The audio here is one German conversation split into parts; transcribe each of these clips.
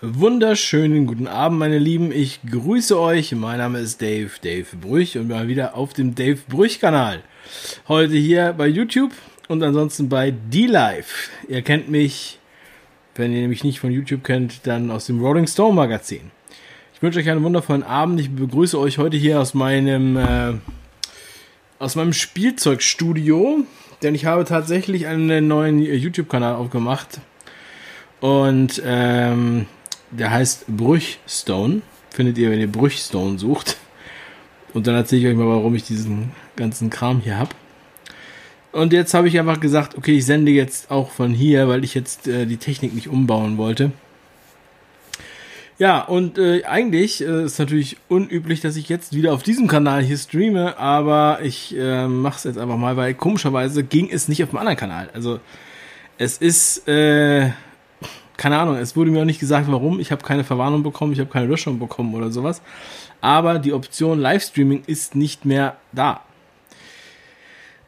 Wunderschönen guten Abend, meine Lieben. Ich grüße euch. Mein Name ist Dave, Dave Brüch und mal wieder auf dem Dave Brüch Kanal. Heute hier bei YouTube und ansonsten bei D-Live. Ihr kennt mich, wenn ihr mich nicht von YouTube kennt, dann aus dem Rolling Stone Magazin. Ich wünsche euch einen wundervollen Abend. Ich begrüße euch heute hier aus meinem, äh, aus meinem Spielzeugstudio, denn ich habe tatsächlich einen neuen YouTube-Kanal aufgemacht. Und ähm, der heißt Brüchstone. Findet ihr, wenn ihr Brüchstone sucht. Und dann erzähle ich euch mal, warum ich diesen ganzen Kram hier habe. Und jetzt habe ich einfach gesagt, okay, ich sende jetzt auch von hier, weil ich jetzt äh, die Technik nicht umbauen wollte. Ja, und äh, eigentlich äh, ist natürlich unüblich, dass ich jetzt wieder auf diesem Kanal hier streame, aber ich äh, mache es jetzt einfach mal, weil komischerweise ging es nicht auf dem anderen Kanal. Also es ist äh, keine Ahnung, es wurde mir auch nicht gesagt, warum. Ich habe keine Verwarnung bekommen, ich habe keine Löschung bekommen oder sowas. Aber die Option Livestreaming ist nicht mehr da.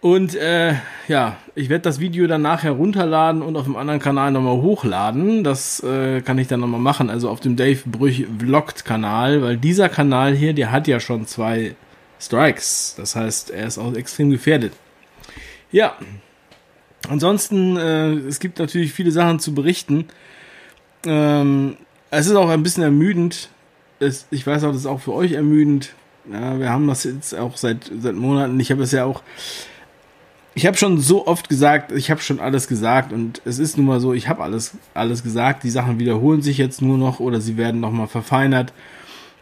Und äh, ja, ich werde das Video dann nachher runterladen und auf dem anderen Kanal nochmal hochladen. Das äh, kann ich dann nochmal machen, also auf dem Dave Brüch Vlogged Kanal, weil dieser Kanal hier, der hat ja schon zwei Strikes. Das heißt, er ist auch extrem gefährdet. Ja, ansonsten, äh, es gibt natürlich viele Sachen zu berichten. Ähm, es ist auch ein bisschen ermüdend. Es, ich weiß auch, das ist auch für euch ermüdend. Ja, wir haben das jetzt auch seit, seit Monaten. Ich habe es ja auch. Ich habe schon so oft gesagt, ich habe schon alles gesagt und es ist nun mal so, ich habe alles, alles gesagt. Die Sachen wiederholen sich jetzt nur noch oder sie werden nochmal verfeinert.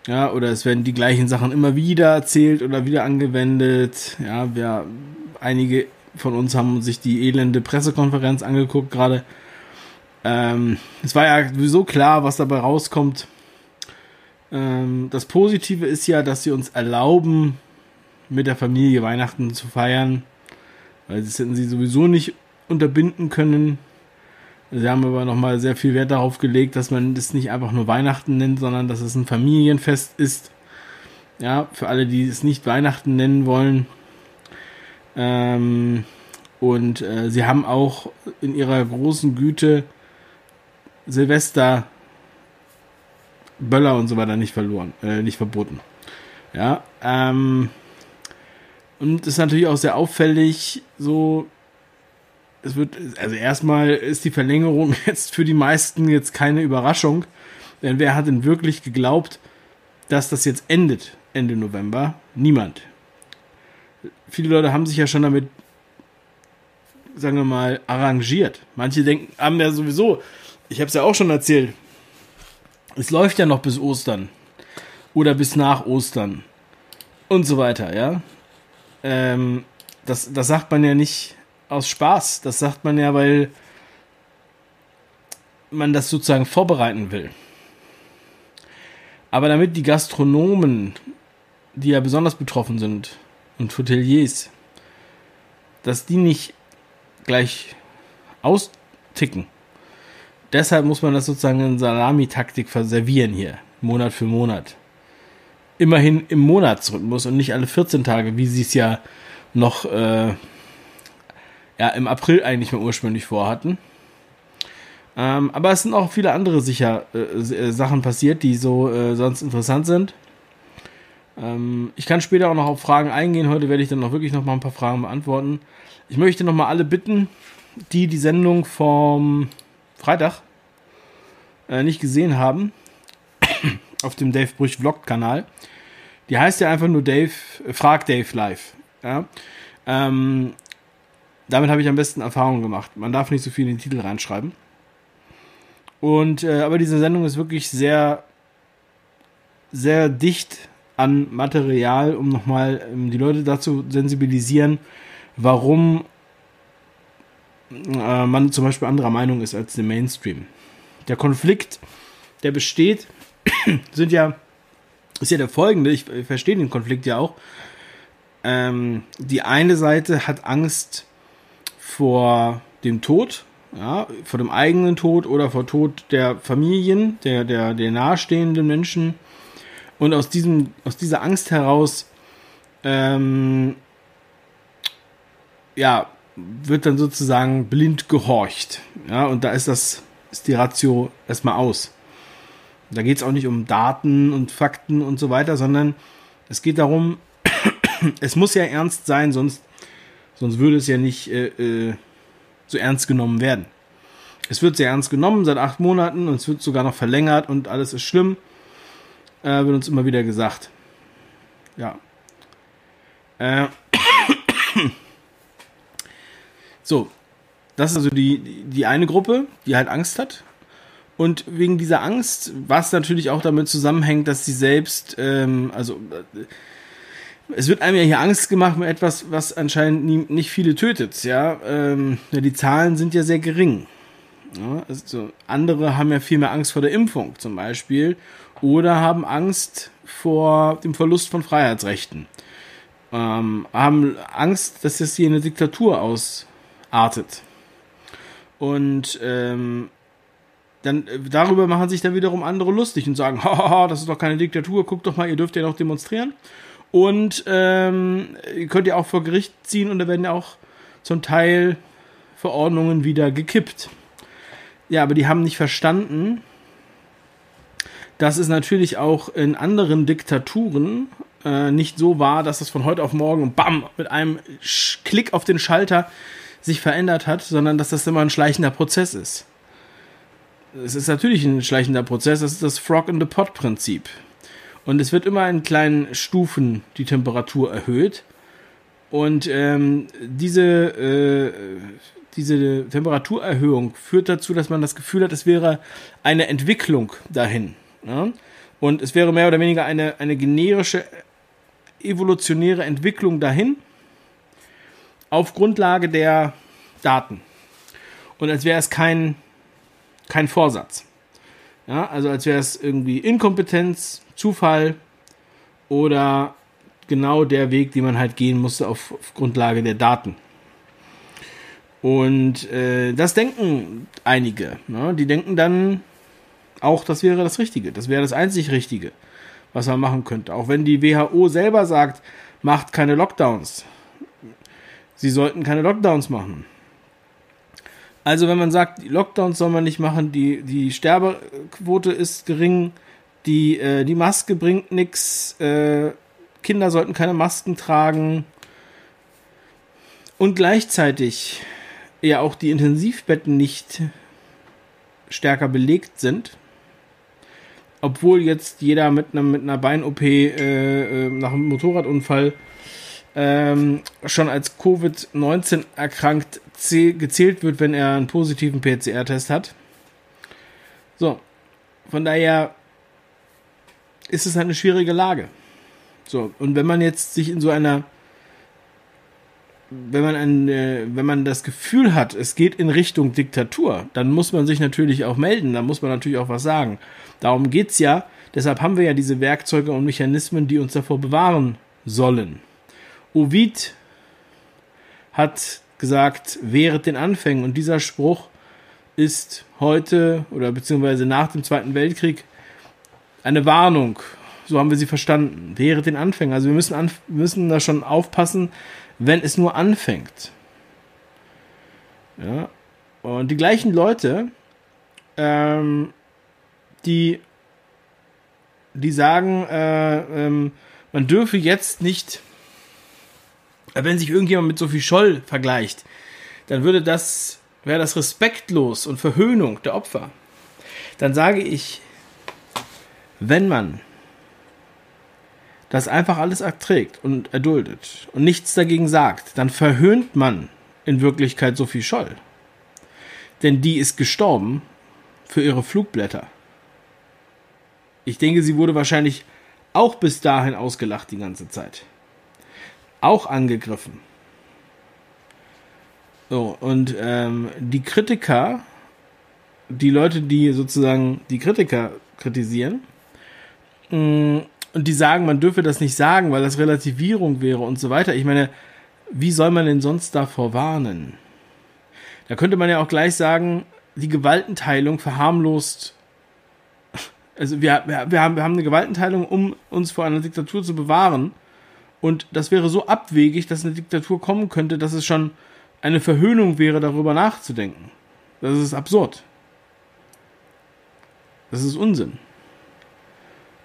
Ja, oder es werden die gleichen Sachen immer wieder erzählt oder wieder angewendet. Ja, wir, einige von uns haben sich die elende Pressekonferenz angeguckt gerade ähm, es war ja sowieso klar, was dabei rauskommt. Ähm, das Positive ist ja, dass sie uns erlauben, mit der Familie Weihnachten zu feiern. Weil das hätten sie sowieso nicht unterbinden können. Sie haben aber nochmal sehr viel Wert darauf gelegt, dass man das nicht einfach nur Weihnachten nennt, sondern dass es ein Familienfest ist. Ja, für alle, die es nicht Weihnachten nennen wollen. Ähm, und äh, sie haben auch in ihrer großen Güte Silvester Böller und so weiter nicht verloren, äh, nicht verboten. Ja, ähm, und ist natürlich auch sehr auffällig, so, es wird, also erstmal ist die Verlängerung jetzt für die meisten jetzt keine Überraschung, denn wer hat denn wirklich geglaubt, dass das jetzt endet, Ende November? Niemand. Viele Leute haben sich ja schon damit, sagen wir mal, arrangiert. Manche denken, haben ja sowieso ich habe es ja auch schon erzählt. Es läuft ja noch bis Ostern. Oder bis nach Ostern. Und so weiter, ja. Ähm, das, das sagt man ja nicht aus Spaß. Das sagt man ja, weil man das sozusagen vorbereiten will. Aber damit die Gastronomen, die ja besonders betroffen sind, und Hoteliers, dass die nicht gleich austicken, Deshalb muss man das sozusagen in Salami-Taktik verservieren hier, Monat für Monat. Immerhin im Monatsrhythmus und nicht alle 14 Tage, wie sie es ja noch äh, ja, im April eigentlich mal ursprünglich vorhatten. Ähm, aber es sind auch viele andere sicher äh, äh, Sachen passiert, die so äh, sonst interessant sind. Ähm, ich kann später auch noch auf Fragen eingehen. Heute werde ich dann noch wirklich noch mal ein paar Fragen beantworten. Ich möchte noch mal alle bitten, die die Sendung vom Freitag äh, nicht gesehen haben, auf dem Dave Brüch Vlog Kanal, die heißt ja einfach nur Dave, äh, Frag Dave Live. Ja? Ähm, damit habe ich am besten Erfahrungen gemacht. Man darf nicht so viel in den Titel reinschreiben. Und äh, aber diese Sendung ist wirklich sehr, sehr dicht an Material, um nochmal ähm, die Leute dazu sensibilisieren, warum äh, man zum Beispiel anderer Meinung ist als der Mainstream. Der Konflikt, der besteht, sind ja, ist ja der folgende, ich, ich verstehe den Konflikt ja auch. Ähm, die eine Seite hat Angst vor dem Tod ja, vor dem eigenen Tod oder vor Tod der Familien, der, der, der nahestehenden Menschen. Und aus, diesem, aus dieser Angst heraus, ähm, ja, wird dann sozusagen blind gehorcht. Ja, und da ist das, ist die Ratio erstmal aus. Da geht es auch nicht um Daten und Fakten und so weiter, sondern es geht darum, es muss ja ernst sein, sonst, sonst würde es ja nicht äh, äh, so ernst genommen werden. Es wird sehr ernst genommen seit acht Monaten und es wird sogar noch verlängert und alles ist schlimm. Äh, wird uns immer wieder gesagt. Ja. Äh. So, das ist also die, die eine Gruppe, die halt Angst hat. Und wegen dieser Angst, was natürlich auch damit zusammenhängt, dass sie selbst, ähm, also äh, es wird einem ja hier Angst gemacht mit etwas, was anscheinend nie, nicht viele tötet, ja. Ähm, ja. Die Zahlen sind ja sehr gering. Ja, also andere haben ja viel mehr Angst vor der Impfung zum Beispiel oder haben Angst vor dem Verlust von Freiheitsrechten. Ähm, haben Angst, dass das hier eine Diktatur ausartet. Und ähm, dann äh, darüber machen sich dann wiederum andere lustig und sagen, haha, das ist doch keine Diktatur, guckt doch mal, ihr dürft ja noch demonstrieren. Und ähm, ihr könnt ja auch vor Gericht ziehen und da werden ja auch zum Teil Verordnungen wieder gekippt. Ja, aber die haben nicht verstanden, dass es natürlich auch in anderen Diktaturen äh, nicht so war, dass es von heute auf morgen bam mit einem Klick auf den Schalter sich verändert hat, sondern dass das immer ein schleichender Prozess ist. Es ist natürlich ein schleichender Prozess, das ist das Frog in the Pot Prinzip. Und es wird immer in kleinen Stufen die Temperatur erhöht. Und ähm, diese, äh, diese Temperaturerhöhung führt dazu, dass man das Gefühl hat, es wäre eine Entwicklung dahin. Ja? Und es wäre mehr oder weniger eine, eine generische, evolutionäre Entwicklung dahin auf Grundlage der Daten. Und als wäre es kein, kein Vorsatz. Ja, also als wäre es irgendwie Inkompetenz, Zufall oder genau der Weg, den man halt gehen musste auf, auf Grundlage der Daten. Und äh, das denken einige. Ne? Die denken dann auch, das wäre das Richtige. Das wäre das einzig Richtige, was man machen könnte. Auch wenn die WHO selber sagt, macht keine Lockdowns. Sie sollten keine Lockdowns machen. Also wenn man sagt, die Lockdowns soll man nicht machen, die, die Sterbequote ist gering, die, äh, die Maske bringt nichts, äh, Kinder sollten keine Masken tragen. Und gleichzeitig ja auch die Intensivbetten nicht stärker belegt sind, obwohl jetzt jeder mit einer, mit einer Bein-OP äh, äh, nach einem Motorradunfall ähm, schon als Covid-19 erkrankt gezählt wird, wenn er einen positiven PCR-Test hat. So, von daher ist es halt eine schwierige Lage. So, und wenn man jetzt sich in so einer, wenn man ein, äh, wenn man das Gefühl hat, es geht in Richtung Diktatur, dann muss man sich natürlich auch melden, dann muss man natürlich auch was sagen. Darum geht's ja. Deshalb haben wir ja diese Werkzeuge und Mechanismen, die uns davor bewahren sollen. Ovid hat gesagt, wehret den Anfängen. Und dieser Spruch ist heute oder beziehungsweise nach dem Zweiten Weltkrieg eine Warnung. So haben wir sie verstanden. Wehret den Anfängen. Also wir müssen, müssen da schon aufpassen, wenn es nur anfängt. Ja. Und die gleichen Leute, ähm, die, die sagen, äh, ähm, man dürfe jetzt nicht wenn sich irgendjemand mit Sophie Scholl vergleicht, dann würde das, wäre das respektlos und Verhöhnung der Opfer. Dann sage ich, wenn man das einfach alles erträgt und erduldet und nichts dagegen sagt, dann verhöhnt man in Wirklichkeit Sophie Scholl. Denn die ist gestorben für ihre Flugblätter. Ich denke, sie wurde wahrscheinlich auch bis dahin ausgelacht die ganze Zeit auch angegriffen. So, und ähm, die Kritiker, die Leute, die sozusagen die Kritiker kritisieren, mh, mm, und die sagen, man dürfe das nicht sagen, weil das Relativierung wäre und so weiter. Ich meine, wie soll man denn sonst davor warnen? Da könnte man ja auch gleich sagen, die Gewaltenteilung verharmlost. Also wir, wir, wir, haben, wir haben eine Gewaltenteilung, um uns vor einer Diktatur zu bewahren. Und das wäre so abwegig, dass eine Diktatur kommen könnte, dass es schon eine Verhöhnung wäre, darüber nachzudenken. Das ist absurd. Das ist Unsinn.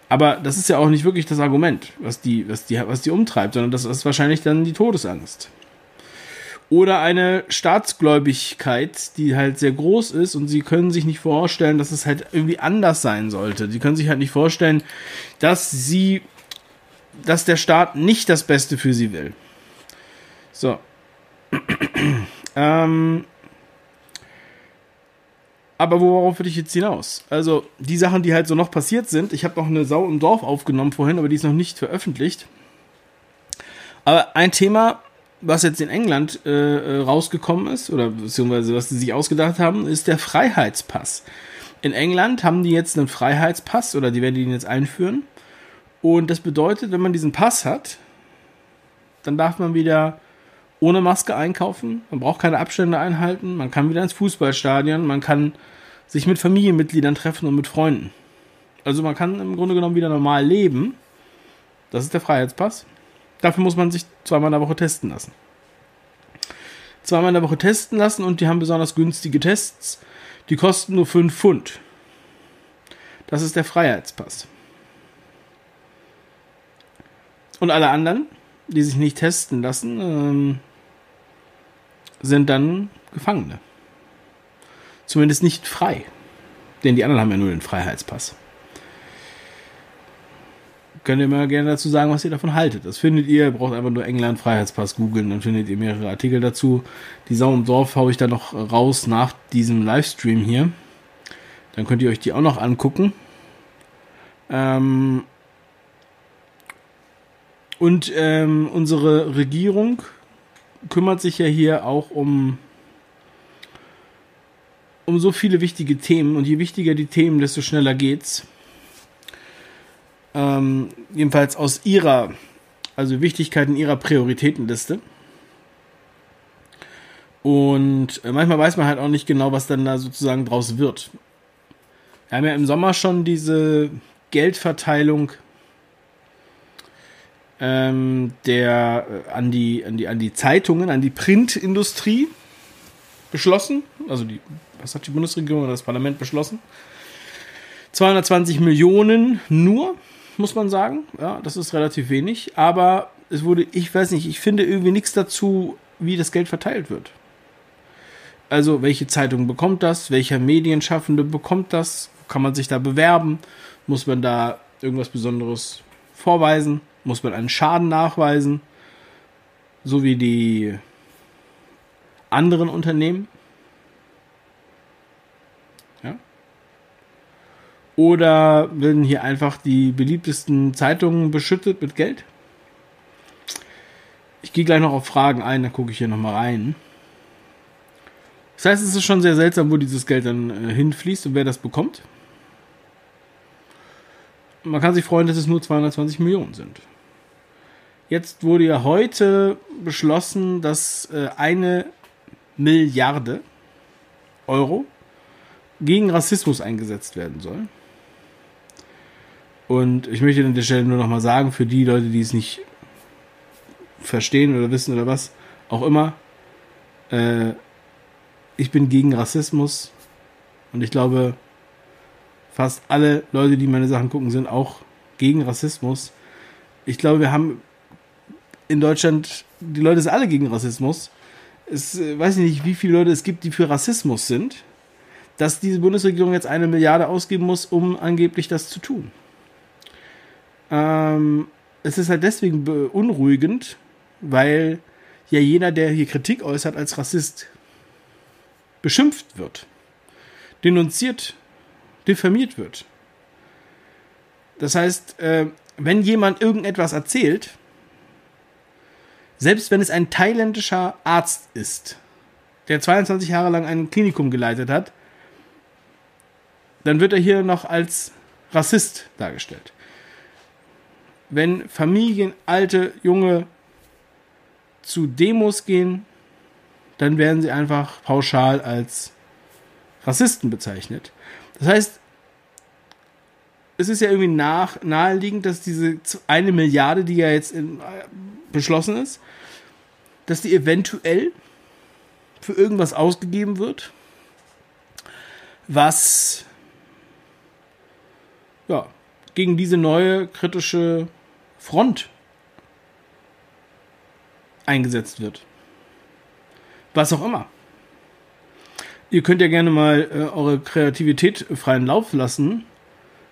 Aber das ist ja auch nicht wirklich das Argument, was die, was die, was die umtreibt, sondern das ist wahrscheinlich dann die Todesangst. Oder eine Staatsgläubigkeit, die halt sehr groß ist und sie können sich nicht vorstellen, dass es halt irgendwie anders sein sollte. Sie können sich halt nicht vorstellen, dass sie, dass der Staat nicht das Beste für sie will. So. ähm, aber worauf will ich jetzt hinaus? Also, die Sachen, die halt so noch passiert sind, ich habe noch eine Sau im Dorf aufgenommen vorhin, aber die ist noch nicht veröffentlicht. Aber ein Thema, was jetzt in England äh, äh, rausgekommen ist, oder beziehungsweise was sie sich ausgedacht haben, ist der Freiheitspass. In England haben die jetzt einen Freiheitspass oder die werden den jetzt einführen. Und das bedeutet, wenn man diesen Pass hat, dann darf man wieder ohne Maske einkaufen, man braucht keine Abstände einhalten, man kann wieder ins Fußballstadion, man kann sich mit Familienmitgliedern treffen und mit Freunden. Also man kann im Grunde genommen wieder normal leben. Das ist der Freiheitspass. Dafür muss man sich zweimal in der Woche testen lassen. Zweimal in der Woche testen lassen und die haben besonders günstige Tests. Die kosten nur 5 Pfund. Das ist der Freiheitspass. Und alle anderen, die sich nicht testen lassen, ähm, sind dann Gefangene. Zumindest nicht frei. Denn die anderen haben ja nur den Freiheitspass könnt ihr mal gerne dazu sagen, was ihr davon haltet. Das findet ihr, ihr braucht einfach nur England Freiheitspass googeln, dann findet ihr mehrere Artikel dazu. Die Sau im Dorf haue ich dann noch raus nach diesem Livestream hier. Dann könnt ihr euch die auch noch angucken. Ähm und ähm, unsere Regierung kümmert sich ja hier auch um um so viele wichtige Themen und je wichtiger die Themen, desto schneller geht's. Ähm, jedenfalls aus ihrer, also Wichtigkeit in ihrer Prioritätenliste. Und äh, manchmal weiß man halt auch nicht genau, was dann da sozusagen draus wird. Wir haben ja im Sommer schon diese Geldverteilung ähm, der äh, an die an die an die Zeitungen, an die Printindustrie beschlossen. Also die, was hat die Bundesregierung oder das Parlament beschlossen? 220 Millionen nur muss man sagen. Ja, das ist relativ wenig. Aber es wurde, ich weiß nicht, ich finde irgendwie nichts dazu, wie das Geld verteilt wird. Also, welche Zeitung bekommt das? Welcher Medienschaffende bekommt das? Kann man sich da bewerben? Muss man da irgendwas Besonderes vorweisen? Muss man einen Schaden nachweisen? So wie die anderen Unternehmen? Oder werden hier einfach die beliebtesten Zeitungen beschüttet mit Geld? Ich gehe gleich noch auf Fragen ein, dann gucke ich hier nochmal rein. Das heißt, es ist schon sehr seltsam, wo dieses Geld dann äh, hinfließt und wer das bekommt. Man kann sich freuen, dass es nur 220 Millionen sind. Jetzt wurde ja heute beschlossen, dass äh, eine Milliarde Euro gegen Rassismus eingesetzt werden soll. Und ich möchte an der Stelle nur nochmal sagen, für die Leute, die es nicht verstehen oder wissen oder was auch immer, äh, ich bin gegen Rassismus und ich glaube, fast alle Leute, die meine Sachen gucken, sind auch gegen Rassismus. Ich glaube, wir haben in Deutschland, die Leute sind alle gegen Rassismus. Es äh, weiß ich nicht, wie viele Leute es gibt, die für Rassismus sind, dass diese Bundesregierung jetzt eine Milliarde ausgeben muss, um angeblich das zu tun. Ähm, es ist halt deswegen beunruhigend, weil ja jeder, der hier Kritik äußert, als Rassist beschimpft wird, denunziert, diffamiert wird. Das heißt, äh, wenn jemand irgendetwas erzählt, selbst wenn es ein thailändischer Arzt ist, der 22 Jahre lang ein Klinikum geleitet hat, dann wird er hier noch als Rassist dargestellt wenn Familien, alte, junge zu Demos gehen, dann werden sie einfach pauschal als Rassisten bezeichnet. Das heißt, es ist ja irgendwie nach, naheliegend, dass diese eine Milliarde, die ja jetzt in, äh, beschlossen ist, dass die eventuell für irgendwas ausgegeben wird, was ja, gegen diese neue kritische Front eingesetzt wird. Was auch immer. Ihr könnt ja gerne mal äh, eure Kreativität freien Lauf lassen.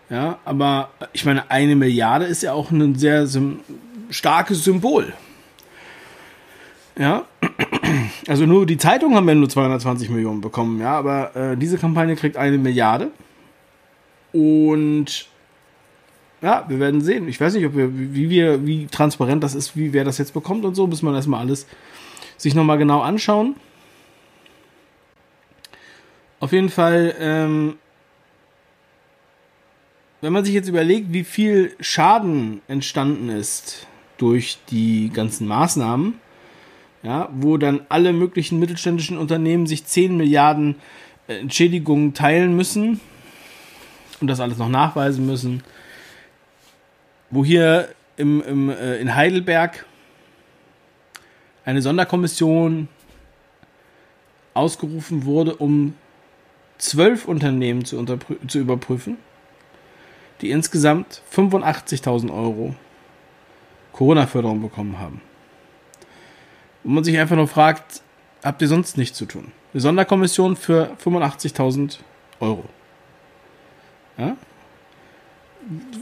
Ja, aber ich meine, eine Milliarde ist ja auch ein sehr sym starkes Symbol. Ja, also nur die Zeitungen haben ja nur 220 Millionen bekommen, ja, aber äh, diese Kampagne kriegt eine Milliarde. Und ja, wir werden sehen. Ich weiß nicht, ob wir, wie wir, wie transparent das ist, wie wer das jetzt bekommt und so, muss man erstmal alles sich nochmal genau anschauen. Auf jeden Fall, ähm, wenn man sich jetzt überlegt, wie viel Schaden entstanden ist durch die ganzen Maßnahmen, ja, wo dann alle möglichen mittelständischen Unternehmen sich 10 Milliarden äh, Entschädigungen teilen müssen und das alles noch nachweisen müssen, wo hier im, im, äh, in Heidelberg eine Sonderkommission ausgerufen wurde, um zwölf Unternehmen zu, zu überprüfen, die insgesamt 85.000 Euro Corona-Förderung bekommen haben. Und man sich einfach nur fragt, habt ihr sonst nichts zu tun? Eine Sonderkommission für 85.000 Euro. Ja?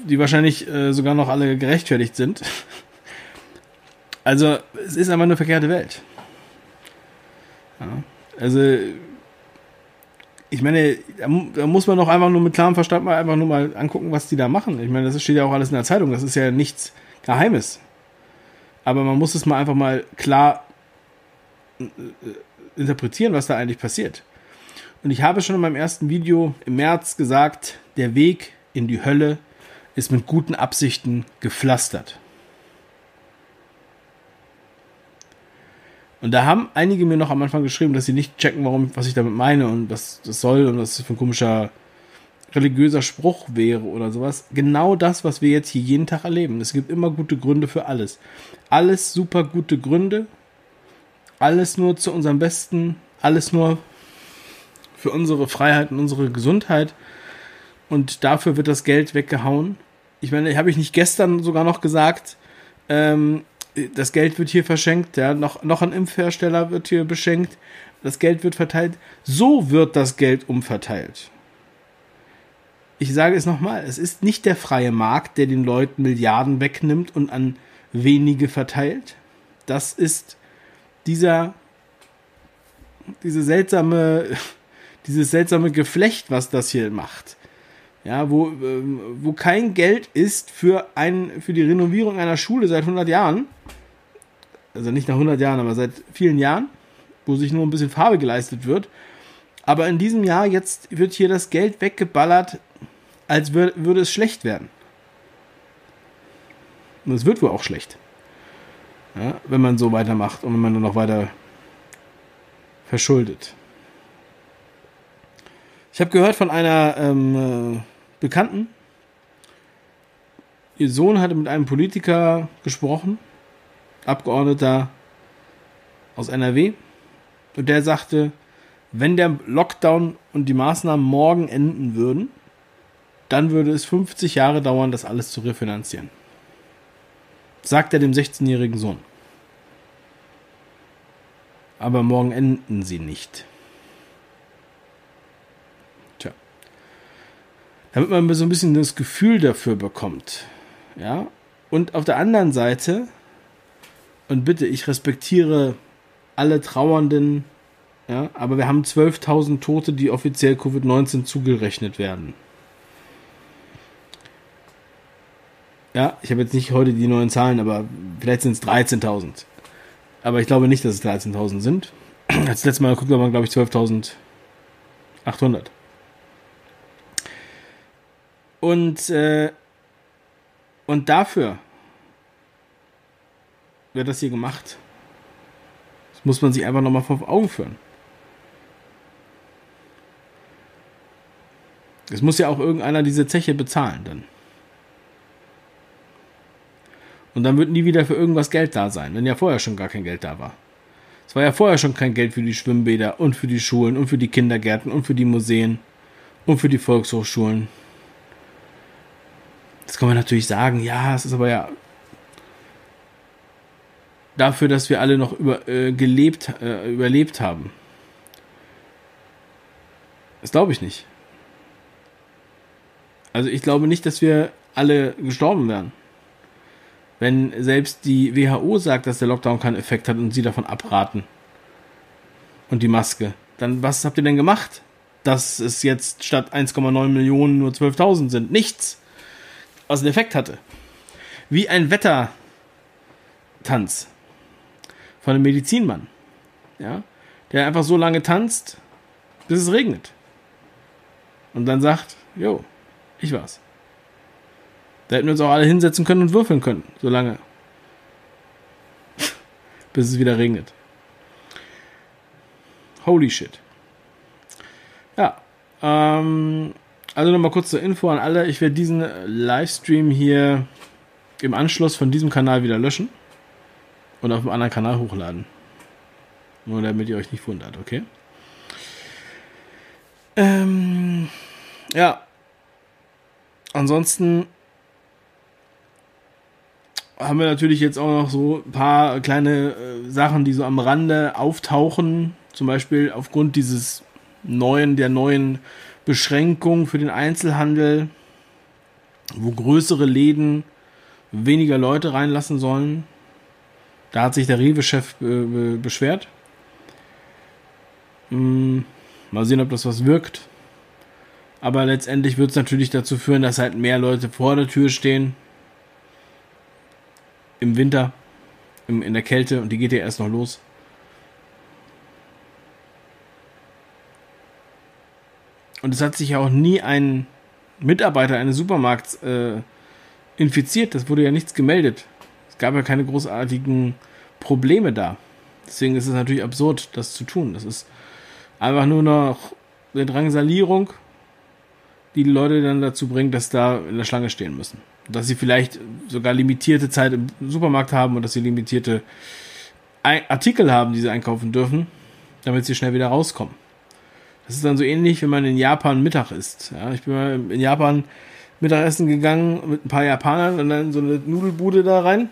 Die wahrscheinlich äh, sogar noch alle gerechtfertigt sind. Also, es ist einfach eine verkehrte Welt. Ja? Also, ich meine, da, muss man doch einfach nur mit klarem Verstand mal einfach nur mal angucken, was die da machen. Ich meine, das steht ja auch alles in der Zeitung, das ist ja nichts Geheimes. Aber man muss es mal einfach mal klar äh, interpretieren, was da eigentlich passiert. Und ich habe schon in meinem ersten Video im März gesagt, der Weg in die Hölle ist mit guten Absichten gepflastert. Und da haben einige mir noch am Anfang geschrieben, dass sie nicht checken, warum, was ich damit meine und was das soll und was das für ein komischer religiöser Spruch wäre oder sowas. Genau das, was wir jetzt hier jeden Tag erleben. Es gibt immer gute Gründe für alles. Alles super gute Gründe. Alles nur zu unserem Besten. Alles nur für unsere Freiheit und unsere Gesundheit. Und dafür wird das Geld weggehauen. Ich meine, habe ich nicht gestern sogar noch gesagt, ähm, das Geld wird hier verschenkt, ja, noch, noch ein Impfhersteller wird hier beschenkt, das Geld wird verteilt. So wird das Geld umverteilt. Ich sage es nochmal, es ist nicht der freie Markt, der den Leuten Milliarden wegnimmt und an wenige verteilt. Das ist dieser, diese seltsame, dieses seltsame Geflecht, was das hier macht. Ja, wo, ähm, wo kein Geld ist für, ein, für die Renovierung einer Schule seit 100 Jahren. Also nicht nach 100 Jahren, aber seit vielen Jahren, wo sich nur ein bisschen Farbe geleistet wird. Aber in diesem Jahr jetzt wird hier das Geld weggeballert, als würde, würde es schlecht werden. Und es wird wohl auch schlecht. Ja, wenn man so weitermacht und wenn man dann noch weiter verschuldet. Ich habe gehört von einer ähm, äh, Bekannten, ihr Sohn hatte mit einem Politiker gesprochen, Abgeordneter aus NRW, und der sagte, wenn der Lockdown und die Maßnahmen morgen enden würden, dann würde es 50 Jahre dauern, das alles zu refinanzieren. Sagt er dem 16-jährigen Sohn. Aber morgen enden sie nicht. Damit man so ein bisschen das Gefühl dafür bekommt. Ja, und auf der anderen Seite, und bitte, ich respektiere alle Trauernden, ja, aber wir haben 12.000 Tote, die offiziell Covid-19 zugerechnet werden. Ja, ich habe jetzt nicht heute die neuen Zahlen, aber vielleicht sind es 13.000. Aber ich glaube nicht, dass es 13.000 sind. Als letztes Mal guckt man, glaube ich, 12.800. Und, äh, und dafür wird das hier gemacht. muss man sich einfach nochmal vor Augen führen. Es muss ja auch irgendeiner diese Zeche bezahlen dann. Und dann wird nie wieder für irgendwas Geld da sein, wenn ja vorher schon gar kein Geld da war. Es war ja vorher schon kein Geld für die Schwimmbäder und für die Schulen und für die Kindergärten und für die Museen und für die Volkshochschulen. Jetzt kann man natürlich sagen, ja, es ist aber ja dafür, dass wir alle noch über, äh, gelebt, äh, überlebt haben. Das glaube ich nicht. Also ich glaube nicht, dass wir alle gestorben wären. Wenn selbst die WHO sagt, dass der Lockdown keinen Effekt hat und sie davon abraten. Und die Maske. Dann was habt ihr denn gemacht? Dass es jetzt statt 1,9 Millionen nur 12.000 sind. Nichts. Was einen Effekt hatte. Wie ein Wettertanz. Von einem Medizinmann. Ja. Der einfach so lange tanzt, bis es regnet. Und dann sagt, jo, ich war's. Da hätten wir uns auch alle hinsetzen können und würfeln können, solange. Bis es wieder regnet. Holy shit. Ja. Ähm, also nochmal kurz zur Info an alle. Ich werde diesen Livestream hier im Anschluss von diesem Kanal wieder löschen und auf einem anderen Kanal hochladen. Nur damit ihr euch nicht wundert, okay? Ähm, ja, Ansonsten haben wir natürlich jetzt auch noch so ein paar kleine äh, Sachen, die so am Rande auftauchen. Zum Beispiel aufgrund dieses neuen, der neuen Beschränkung für den Einzelhandel, wo größere Läden weniger Leute reinlassen sollen. Da hat sich der Rewe-Chef äh, beschwert. Hm, mal sehen, ob das was wirkt. Aber letztendlich wird es natürlich dazu führen, dass halt mehr Leute vor der Tür stehen. Im Winter, in der Kälte und die geht ja erst noch los. Und es hat sich ja auch nie ein Mitarbeiter eines Supermarkts äh, infiziert. Das wurde ja nichts gemeldet. Es gab ja keine großartigen Probleme da. Deswegen ist es natürlich absurd, das zu tun. Das ist einfach nur noch eine Drangsalierung die die Leute dann dazu bringt, dass da in der Schlange stehen müssen. Dass sie vielleicht sogar limitierte Zeit im Supermarkt haben und dass sie limitierte Artikel haben, die sie einkaufen dürfen, damit sie schnell wieder rauskommen. Das ist dann so ähnlich, wenn man in Japan Mittag isst. Ja, ich bin mal in Japan Mittagessen gegangen mit ein paar Japanern und dann so eine Nudelbude da rein.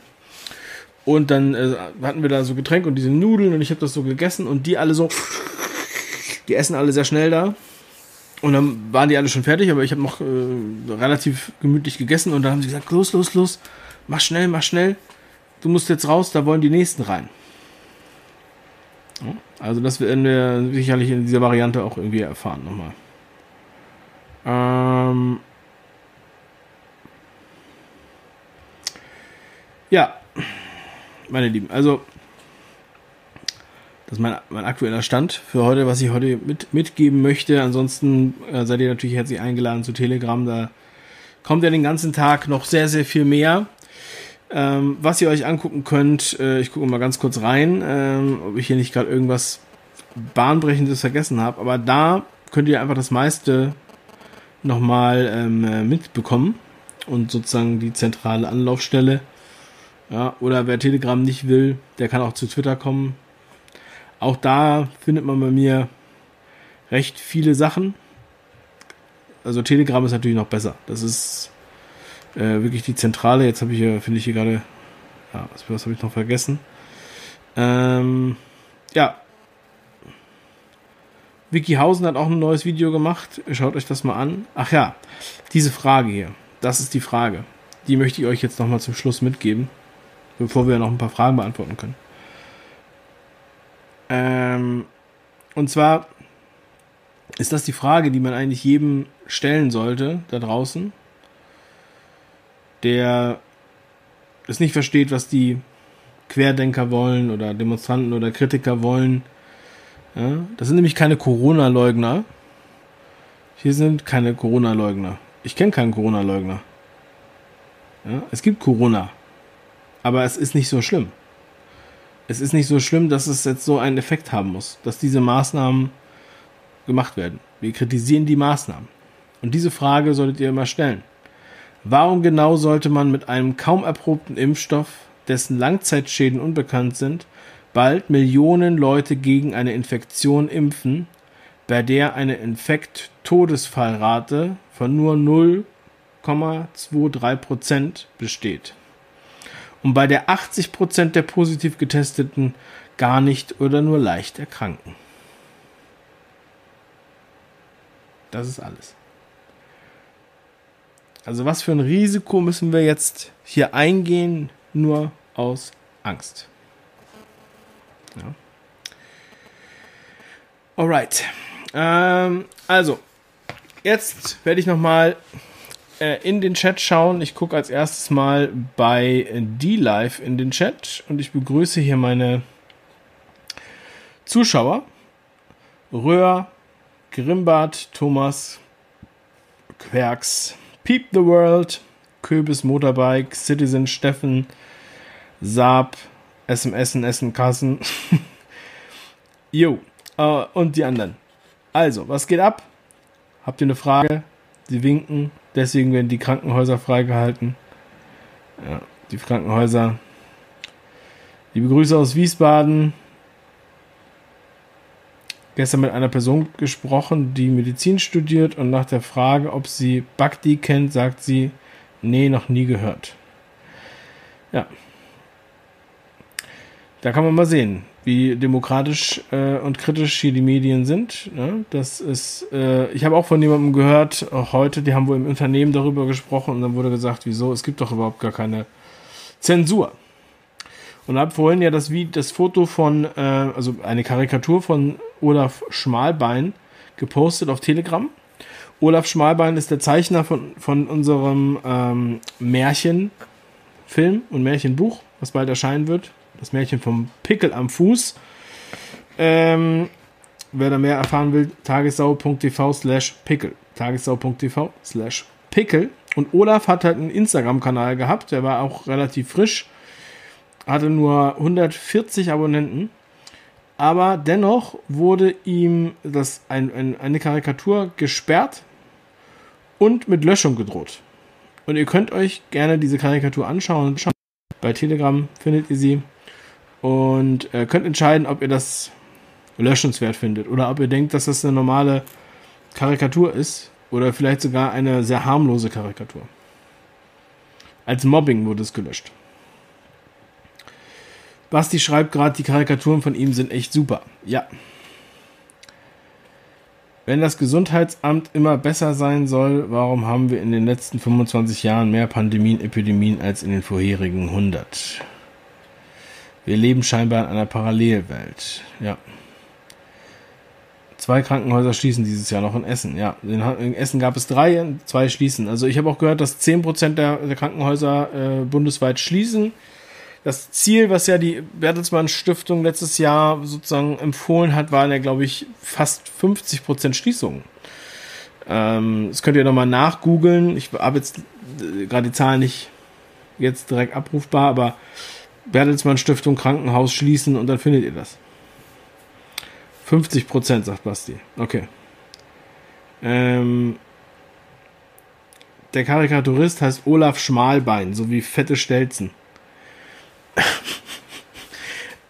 Und dann äh, hatten wir da so Getränk und diese Nudeln und ich habe das so gegessen und die alle so, die essen alle sehr schnell da. Und dann waren die alle schon fertig, aber ich habe noch äh, relativ gemütlich gegessen und dann haben sie gesagt, los, los, los, mach schnell, mach schnell. Du musst jetzt raus, da wollen die nächsten rein. Also das werden wir sicherlich in dieser Variante auch irgendwie erfahren nochmal. Ähm ja, meine Lieben, also das ist mein, mein aktueller Stand für heute, was ich heute mit, mitgeben möchte. Ansonsten äh, seid ihr natürlich herzlich eingeladen zu Telegram. Da kommt ja den ganzen Tag noch sehr, sehr viel mehr. Ähm, was ihr euch angucken könnt, äh, ich gucke mal ganz kurz rein, ähm, ob ich hier nicht gerade irgendwas Bahnbrechendes vergessen habe. Aber da könnt ihr einfach das meiste nochmal ähm, äh, mitbekommen und sozusagen die zentrale Anlaufstelle. Ja, oder wer Telegram nicht will, der kann auch zu Twitter kommen. Auch da findet man bei mir recht viele Sachen. Also Telegram ist natürlich noch besser. Das ist äh, wirklich die Zentrale. Jetzt habe ich hier, finde ich hier gerade, ja, was, was habe ich noch vergessen? Ähm, ja. Vicky Hausen hat auch ein neues Video gemacht. Schaut euch das mal an. Ach ja, diese Frage hier. Das ist die Frage. Die möchte ich euch jetzt nochmal zum Schluss mitgeben, bevor wir noch ein paar Fragen beantworten können. Ähm, und zwar ist das die Frage, die man eigentlich jedem stellen sollte da draußen, der es nicht versteht, was die Querdenker wollen oder Demonstranten oder Kritiker wollen. Ja, das sind nämlich keine Corona-Leugner. Hier sind keine Corona-Leugner. Ich kenne keinen Corona-Leugner. Ja, es gibt Corona. Aber es ist nicht so schlimm. es ist nicht so schlimm, dass es jetzt so einen Effekt haben muss, dass diese Maßnahmen gemacht werden. Wir kritisieren die Maßnahmen. Und diese Frage solltet ihr immer stellen. Warum genau sollte man mit einem kaum erprobten Impfstoff, dessen Langzeitschäden unbekannt sind, bald Millionen Leute gegen eine Infektion impfen, bei der eine Infekt-Todesfallrate von nur 0,23% besteht? Und bei der 80% der positiv getesteten gar nicht oder nur leicht erkranken. Das ist alles. Also was für ein Risiko müssen wir jetzt hier eingehen, nur aus Angst. Ja. Alright. Ähm, also, jetzt werde ich nochmal äh, in den Chat schauen. Ich gucke als erstes mal bei D-Live in den Chat und ich begrüße hier meine Zuschauer. Röhr, Grimbart, Thomas, Querks, Peep the World, Köbis Motorbike, Citizen Steffen, Saab, SMS Essen Kassen. Jo, äh, und die anderen. Also, was geht ab? Habt ihr eine Frage? Sie winken, deswegen werden die Krankenhäuser freigehalten. Ja, die Krankenhäuser. Liebe Grüße aus Wiesbaden gestern mit einer Person gesprochen, die Medizin studiert und nach der Frage, ob sie Bhakti kennt, sagt sie, nee, noch nie gehört. Ja. Da kann man mal sehen, wie demokratisch äh, und kritisch hier die Medien sind. Ne? Das ist, äh, ich habe auch von jemandem gehört, auch heute, die haben wohl im Unternehmen darüber gesprochen und dann wurde gesagt, wieso, es gibt doch überhaupt gar keine Zensur. Und habe vorhin ja das, wie, das Foto von, äh, also eine Karikatur von Olaf Schmalbein gepostet auf Telegram. Olaf Schmalbein ist der Zeichner von, von unserem ähm, Märchenfilm und Märchenbuch, was bald erscheinen wird. Das Märchen vom Pickel am Fuß. Ähm, wer da mehr erfahren will, tagessau.tv slash pickel. Tagessau.tv slash pickel. Und Olaf hat halt einen Instagram-Kanal gehabt, der war auch relativ frisch hatte nur 140 Abonnenten, aber dennoch wurde ihm das ein, ein, eine Karikatur gesperrt und mit Löschung gedroht. Und ihr könnt euch gerne diese Karikatur anschauen. Bei Telegram findet ihr sie und äh, könnt entscheiden, ob ihr das löschenswert findet oder ob ihr denkt, dass das eine normale Karikatur ist oder vielleicht sogar eine sehr harmlose Karikatur. Als Mobbing wurde es gelöscht. Basti schreibt gerade, die Karikaturen von ihm sind echt super. Ja. Wenn das Gesundheitsamt immer besser sein soll, warum haben wir in den letzten 25 Jahren mehr Pandemien, Epidemien als in den vorherigen 100? Wir leben scheinbar in einer Parallelwelt. Ja. Zwei Krankenhäuser schließen dieses Jahr noch in Essen. Ja, in Essen gab es drei, zwei schließen. Also ich habe auch gehört, dass 10% der, Krankenhäuser äh, bundesweit schließen das Ziel, was ja die Bertelsmann Stiftung letztes Jahr sozusagen empfohlen hat, waren ja, glaube ich, fast 50 Prozent Schließungen. Ähm, das könnt ihr nochmal nachgoogeln. Ich habe jetzt äh, gerade die Zahlen nicht jetzt direkt abrufbar, aber Bertelsmann Stiftung Krankenhaus schließen und dann findet ihr das. 50 Prozent, sagt Basti. Okay. Ähm, der Karikaturist heißt Olaf Schmalbein, so wie fette Stelzen.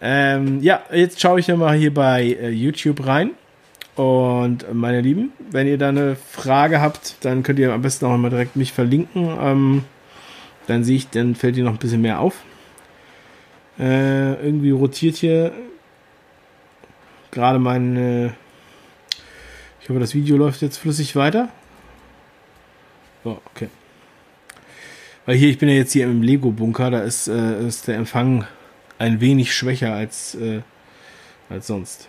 Ähm, ja, jetzt schaue ich mal hier bei äh, YouTube rein. Und äh, meine Lieben, wenn ihr da eine Frage habt, dann könnt ihr am besten auch mal direkt mich verlinken. Ähm, dann sehe ich, dann fällt ihr noch ein bisschen mehr auf. Äh, irgendwie rotiert hier gerade mein. Äh, ich hoffe, das Video läuft jetzt flüssig weiter. So, okay. Weil hier, ich bin ja jetzt hier im Lego-Bunker, da ist, äh, ist der Empfang ein wenig schwächer als, äh, als sonst.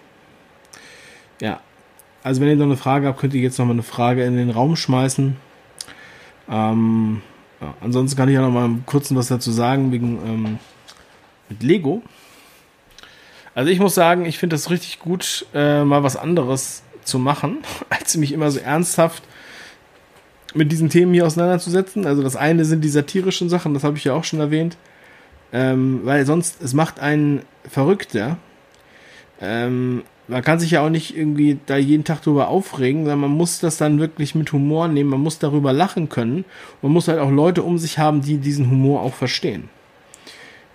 Ja. Also wenn ihr noch eine Frage habt, könnt ihr jetzt noch mal eine Frage in den Raum schmeißen. Ähm, ja, ansonsten kann ich auch noch mal kurz was dazu sagen wegen ähm, mit Lego. Also ich muss sagen, ich finde das richtig gut, äh, mal was anderes zu machen, als mich immer so ernsthaft mit diesen Themen hier auseinanderzusetzen. Also das eine sind die satirischen Sachen, das habe ich ja auch schon erwähnt. Ähm, weil sonst, es macht einen verrückter. Ähm, man kann sich ja auch nicht irgendwie da jeden Tag drüber aufregen, sondern man muss das dann wirklich mit Humor nehmen, man muss darüber lachen können. Man muss halt auch Leute um sich haben, die diesen Humor auch verstehen.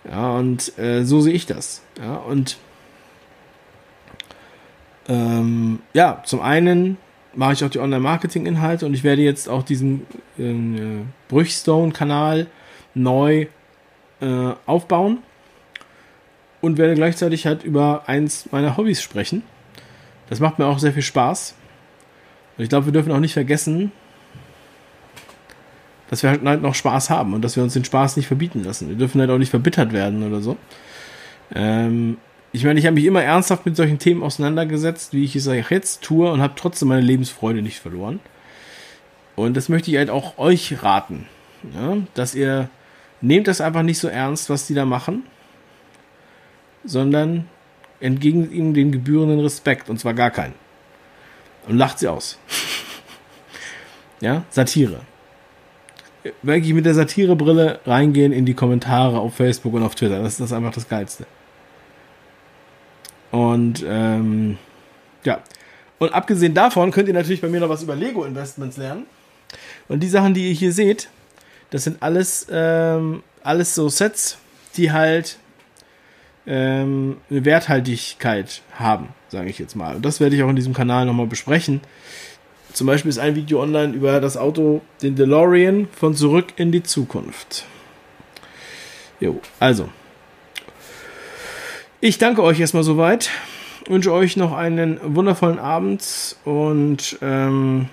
Ja, und äh, so sehe ich das. Ja, und ähm, ja, zum einen mache ich auch die Online-Marketing-Inhalte und ich werde jetzt auch diesen äh, Brüchstone-Kanal neu äh, aufbauen und werde gleichzeitig halt über eins meiner Hobbys sprechen. Das macht mir auch sehr viel Spaß. Und ich glaube, wir dürfen auch nicht vergessen, dass wir halt noch Spaß haben und dass wir uns den Spaß nicht verbieten lassen. Wir dürfen halt auch nicht verbittert werden oder so. Ähm, ich meine, ich habe mich immer ernsthaft mit solchen Themen auseinandergesetzt, wie ich es jetzt tue und habe trotzdem meine Lebensfreude nicht verloren. Und das möchte ich halt auch euch raten, ja, dass ihr nehmt das einfach nicht so ernst, was die da machen, sondern entgegnet ihnen den gebührenden Respekt und zwar gar keinen. Und lacht sie aus. ja, Satire. Wirklich mit der Satirebrille reingehen in die Kommentare auf Facebook und auf Twitter. Das ist einfach das Geilste. Und ähm, ja. Und abgesehen davon könnt ihr natürlich bei mir noch was über Lego Investments lernen. Und die Sachen, die ihr hier seht, das sind alles, ähm, alles so Sets, die halt ähm, eine Werthaltigkeit haben, sage ich jetzt mal. Und das werde ich auch in diesem Kanal nochmal besprechen. Zum Beispiel ist ein Video online über das Auto, den DeLorean von Zurück in die Zukunft. Jo, also, ich danke euch erstmal soweit. Wünsche euch noch einen wundervollen Abend und ähm,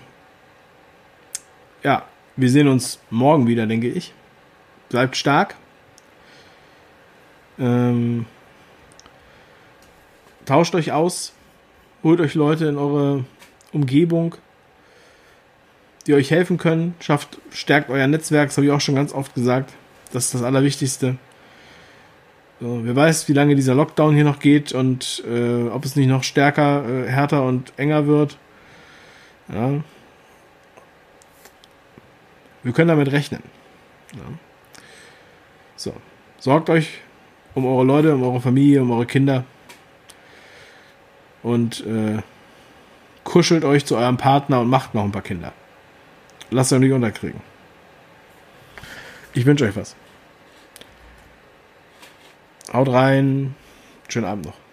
ja, wir sehen uns morgen wieder, denke ich. Bleibt stark. Ähm, tauscht euch aus. Holt euch Leute in eure Umgebung, die euch helfen können. Schafft, stärkt euer Netzwerk, das habe ich auch schon ganz oft gesagt. Das ist das Allerwichtigste. So, wer weiß, wie lange dieser Lockdown hier noch geht und äh, ob es nicht noch stärker, äh, härter und enger wird. Ja. Wir können damit rechnen. Ja. So, sorgt euch um eure Leute, um eure Familie, um eure Kinder und äh, kuschelt euch zu eurem Partner und macht noch ein paar Kinder. Lasst euch nicht unterkriegen. Ich wünsche euch was. Haut rein. Schönen Abend noch.